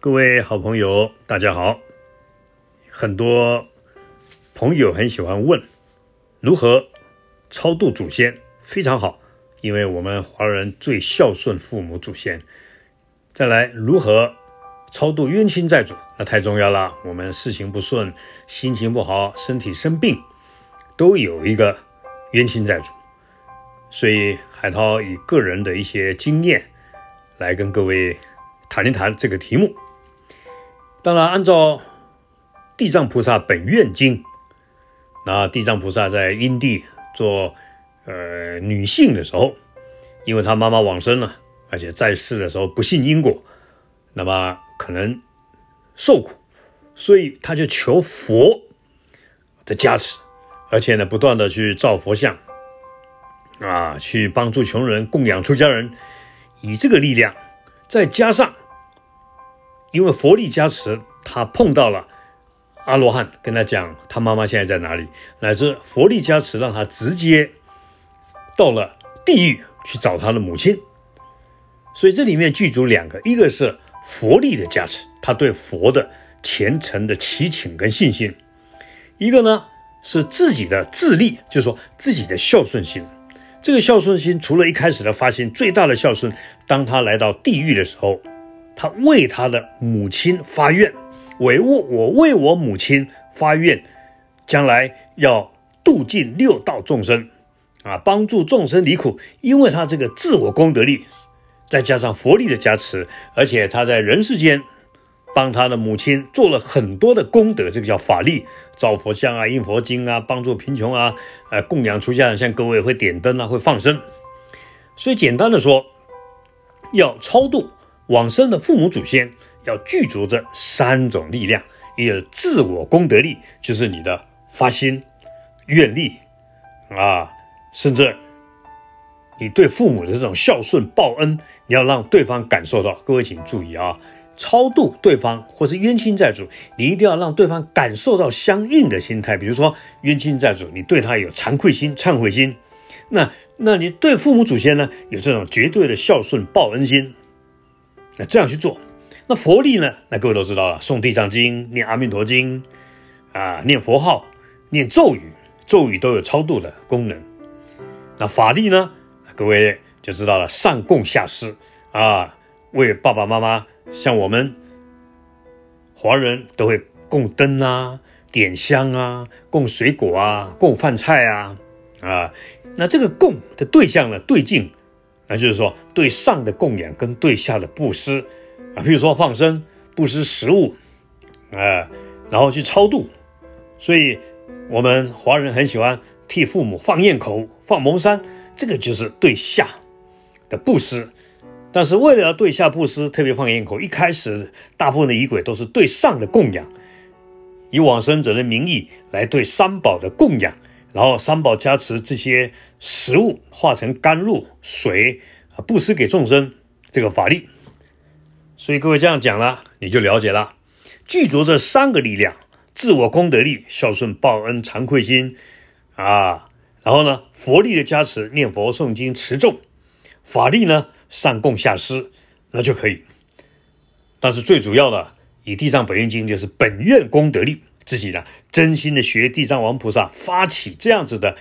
各位好朋友，大家好。很多朋友很喜欢问如何超度祖先，非常好，因为我们华人最孝顺父母祖先。再来，如何超度冤亲债主？那太重要了。我们事情不顺，心情不好，身体生病，都有一个冤亲债主。所以海涛以个人的一些经验来跟各位谈一谈这个题目。当然，按照地藏菩萨本愿经，那地藏菩萨在因地做呃女性的时候，因为她妈妈往生了，而且在世的时候不信因果，那么可能受苦，所以他就求佛的加持，而且呢，不断的去造佛像，啊，去帮助穷人，供养出家人，以这个力量，再加上。因为佛力加持，他碰到了阿罗汉，跟他讲他妈妈现在在哪里，乃至佛力加持，让他直接到了地狱去找他的母亲。所以这里面具足两个，一个是佛力的加持，他对佛的虔诚的祈请跟信心；一个呢是自己的自力，就是说自己的孝顺心。这个孝顺心，除了一开始的发心，最大的孝顺，当他来到地狱的时候。他为他的母亲发愿，为我我为我母亲发愿，将来要度尽六道众生，啊，帮助众生离苦。因为他这个自我功德力，再加上佛力的加持，而且他在人世间帮他的母亲做了很多的功德，这个叫法力，造佛像啊，印佛经啊，帮助贫穷啊，呃，供养出家人，像各位会点灯啊，会放生。所以简单的说，要超度。往生的父母祖先要具足这三种力量：一个自我功德力，就是你的发心愿力啊，甚至你对父母的这种孝顺报恩，你要让对方感受到。各位请注意啊，超度对方或是冤亲债主，你一定要让对方感受到相应的心态。比如说冤亲债主，你对他有惭愧心、忏悔心；那那你对父母祖先呢，有这种绝对的孝顺报恩心。那这样去做，那佛力呢？那各位都知道了，诵地藏经、念阿弥陀经啊，念佛号、念咒语，咒语都有超度的功能。那法力呢？各位就知道了，上供下施啊，为爸爸妈妈，像我们华人都会供灯啊、点香啊、供水果啊、供饭菜啊啊。那这个供的对象呢，对境。那就是说，对上的供养跟对下的布施啊，比如说放生、布施食物，啊，然后去超度。所以，我们华人很喜欢替父母放焰口、放蒙山，这个就是对下的布施。但是，为了要对下布施，特别放焰口，一开始大部分的仪轨都是对上的供养，以往生者的名义来对三宝的供养。然后三宝加持这些食物化成甘露水啊，布施给众生这个法力。所以各位这样讲了，你就了解了，具足这三个力量：自我功德力、孝顺报恩、惭愧心啊。然后呢，佛力的加持，念佛诵经持咒；法力呢，上供下施，那就可以。但是最主要的，以地藏本愿经就是本愿功德力。自己呢，真心的学地藏王菩萨发起这样子的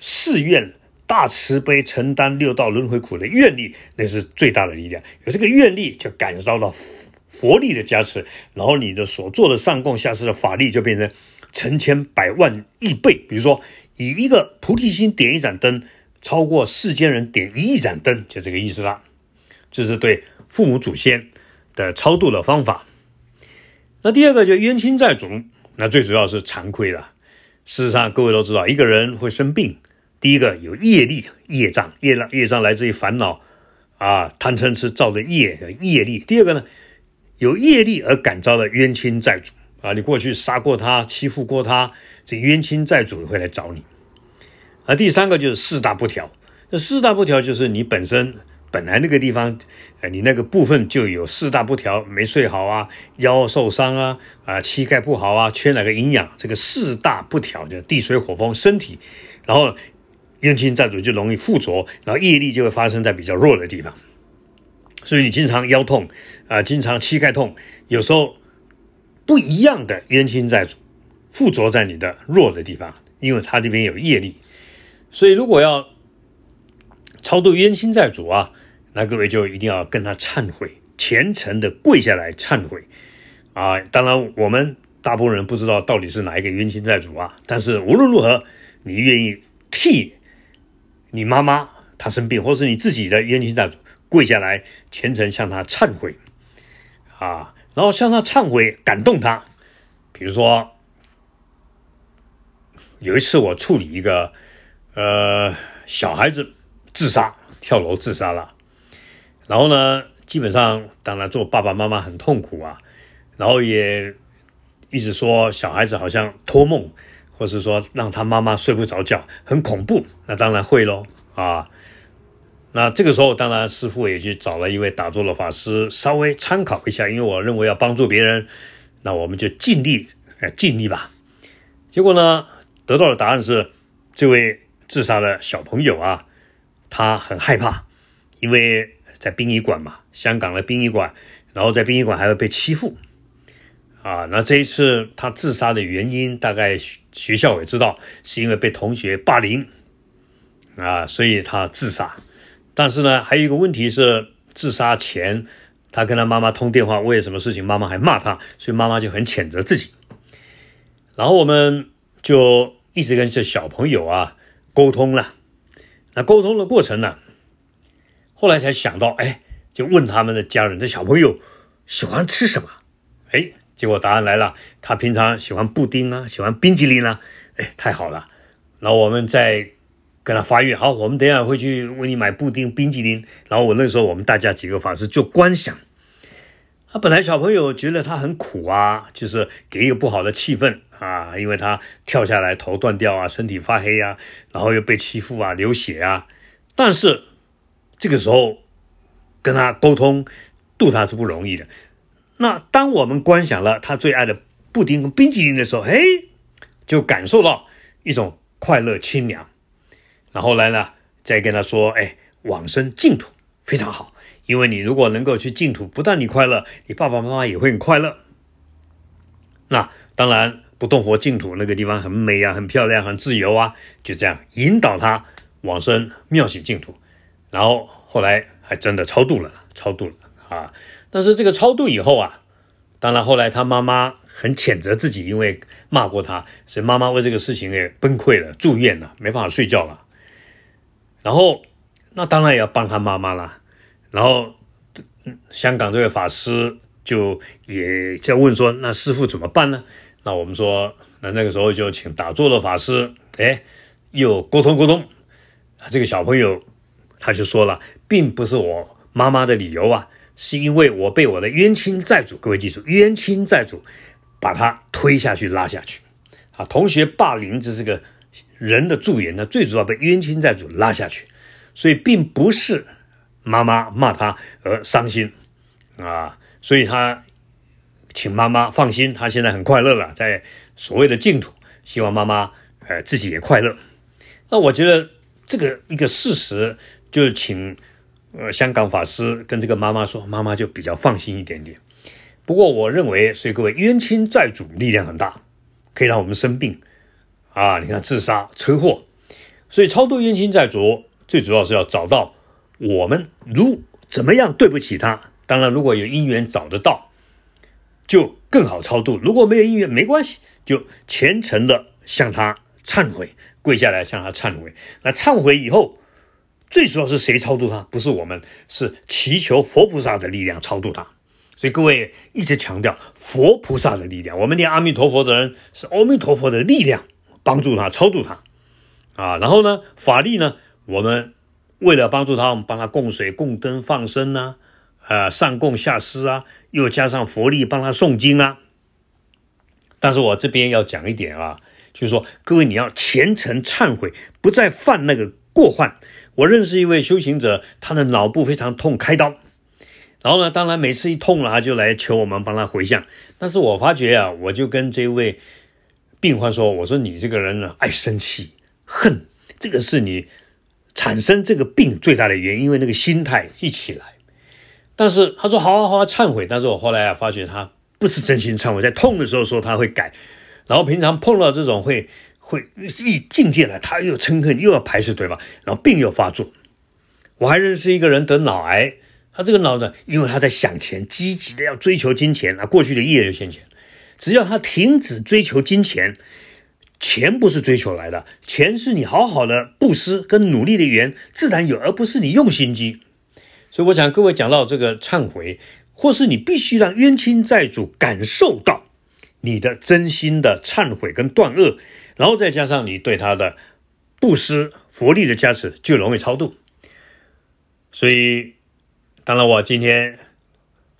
誓愿，大慈悲承担六道轮回苦的愿力，那是最大的力量。有这个愿力，就感受到了佛力的加持，然后你的所做的上供下施的法力就变成成千百万亿倍。比如说，以一个菩提心点一盏灯，超过世间人点一亿盏灯，就这个意思啦。这是对父母祖先的超度的方法。那第二个就冤亲债主。那最主要是惭愧了。事实上，各位都知道，一个人会生病，第一个有业力、业障，业障业障来自于烦恼啊，贪嗔痴造的业业力。第二个呢，有业力而感召的冤亲债主啊，你过去杀过他、欺负过他，这冤亲债主会来找你。而第三个就是四大不调，这四大不调就是你本身。本来那个地方，呃，你那个部分就有四大不调，没睡好啊，腰受伤啊，啊，膝盖不好啊，缺哪个营养？这个四大不调就地水火风身体，然后冤亲债主就容易附着，然后业力就会发生在比较弱的地方。所以你经常腰痛啊，经常膝盖痛，有时候不一样的冤亲债主附着在你的弱的地方，因为他这边有业力，所以如果要超度冤亲债主啊，那各位就一定要跟他忏悔，虔诚的跪下来忏悔啊。当然，我们大部分人不知道到底是哪一个冤亲债主啊，但是无论如何，你愿意替你妈妈她生病，或是你自己的冤亲债主。跪下来，虔诚向他忏悔，啊，然后向他忏悔，感动他。比如说，有一次我处理一个呃小孩子自杀，跳楼自杀了，然后呢，基本上当然做爸爸妈妈很痛苦啊，然后也一直说小孩子好像托梦，或是说让他妈妈睡不着觉，很恐怖。那当然会喽，啊。那这个时候，当然师傅也去找了一位打坐的法师，稍微参考一下，因为我认为要帮助别人，那我们就尽力，哎，尽力吧。结果呢，得到的答案是，这位自杀的小朋友啊，他很害怕，因为在殡仪馆嘛，香港的殡仪馆，然后在殡仪馆还会被欺负，啊，那这一次他自杀的原因，大概学校也知道，是因为被同学霸凌，啊，所以他自杀。但是呢，还有一个问题是，自杀前他跟他妈妈通电话，为什么事情？妈妈还骂他，所以妈妈就很谴责自己。然后我们就一直跟这小朋友啊沟通了。那沟通的过程呢，后来才想到，哎，就问他们的家人，这小朋友喜欢吃什么？哎，结果答案来了，他平常喜欢布丁啊，喜欢冰激凌啊。哎，太好了。然后我们再。跟他发愿，好，我们等下会去为你买布丁、冰激凌。然后我那时候，我们大家几个法师就观想，他本来小朋友觉得他很苦啊，就是给一个不好的气氛啊，因为他跳下来头断掉啊，身体发黑啊，然后又被欺负啊，流血啊。但是这个时候跟他沟通度他是不容易的。那当我们观想了他最爱的布丁跟冰激凌的时候，嘿，就感受到一种快乐清凉。然后来呢，再跟他说：“哎，往生净土非常好，因为你如果能够去净土，不但你快乐，你爸爸妈妈也会很快乐。那当然，不动佛净土那个地方很美啊，很漂亮，很自由啊，就这样引导他往生妙喜净土。然后后来还真的超度了，超度了啊！但是这个超度以后啊，当然后来他妈妈很谴责自己，因为骂过他，所以妈妈为这个事情也崩溃了，住院了，没办法睡觉了。”然后，那当然也要帮他妈妈啦。然后，香港这位法师就也在问说：“那师傅怎么办呢？”那我们说，那那个时候就请打坐的法师，哎，又沟通沟通。这个小朋友他就说了，并不是我妈妈的理由啊，是因为我被我的冤亲债主，各位记住，冤亲债主把他推下去拉下去啊。同学霸凌，这是个。人的助缘呢，最主要被冤亲债主拉下去，所以并不是妈妈骂他而伤心啊，所以他请妈妈放心，他现在很快乐了，在所谓的净土，希望妈妈呃自己也快乐。那我觉得这个一个事实，就是请呃香港法师跟这个妈妈说，妈妈就比较放心一点点。不过我认为，所以各位冤亲债主力量很大，可以让我们生病。啊，你看自杀、车祸，所以超度冤亲债主，最主要是要找到我们如怎么样对不起他。当然，如果有因缘找得到，就更好超度；如果没有因缘，没关系，就虔诚的向他忏悔，跪下来向他忏悔。那忏悔以后，最主要是谁超度他？不是我们，是祈求佛菩萨的力量超度他。所以各位一直强调佛菩萨的力量。我们念阿弥陀佛的人，是阿弥陀佛的力量。帮助他超度他，啊，然后呢，法力呢，我们为了帮助他，我们帮他供水、供灯、放生呐，啊，上供下施啊，又加上佛力帮他诵经啊。但是我这边要讲一点啊，就是说，各位你要虔诚忏悔，不再犯那个过患。我认识一位修行者，他的脑部非常痛，开刀，然后呢，当然每次一痛了，他就来求我们帮他回向。但是我发觉啊，我就跟这位。病患说：“我说你这个人呢，爱生气、恨，这个是你产生这个病最大的原因，因为那个心态一起来。但是他说好啊好忏悔，但是我后来啊发觉他不是真心忏悔，在痛的时候说他会改，然后平常碰到这种会会一境界了，他又嗔恨又要排斥对方，然后病又发作。我还认识一个人得脑癌，他这个脑呢，因为他在想钱，积极的要追求金钱啊，过去的业就现钱，只要他停止追求金钱。钱不是追求来的，钱是你好好的布施跟努力的缘，自然有，而不是你用心机。所以我想各位讲到这个忏悔，或是你必须让冤亲债主感受到你的真心的忏悔跟断恶，然后再加上你对他的布施佛力的加持，就容易超度。所以，当然我今天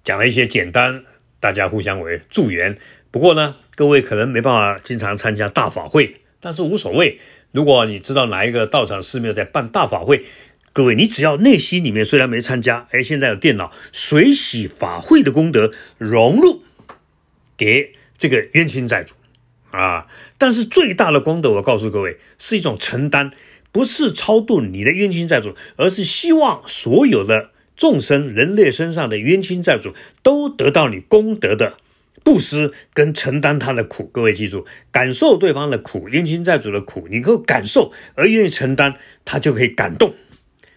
讲了一些简单，大家互相为助缘。不过呢。各位可能没办法经常参加大法会，但是无所谓。如果你知道哪一个道场寺庙在办大法会，各位你只要内心里面虽然没参加，哎，现在有电脑水洗法会的功德融入给这个冤亲债主啊。但是最大的功德，我告诉各位，是一种承担，不是超度你的冤亲债主，而是希望所有的众生人类身上的冤亲债主都得到你功德的。布施跟承担他的苦，各位记住，感受对方的苦，冤亲债主的苦，你够感受而愿意承担，他就可以感动。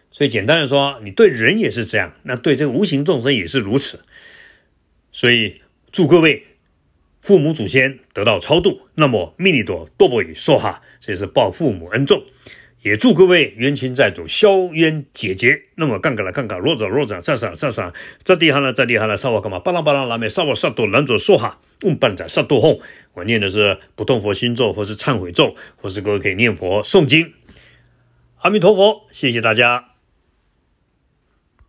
所以简单的说，你对人也是这样，那对这个无形众生也是如此。所以祝各位父母祖先得到超度，那么密尼多多波语说哈，这是报父母恩重。也祝各位冤亲债主消冤解结。那么，干干了，干干，弱者弱者，再上再上，这地哈了，这地哈了，上我干嘛？巴拉巴拉拉美，上我上多，男者说哈，问半载上多哄。我念的是不动佛心咒，或是忏悔咒，或是各位可以念佛诵经。阿弥陀佛，谢谢大家。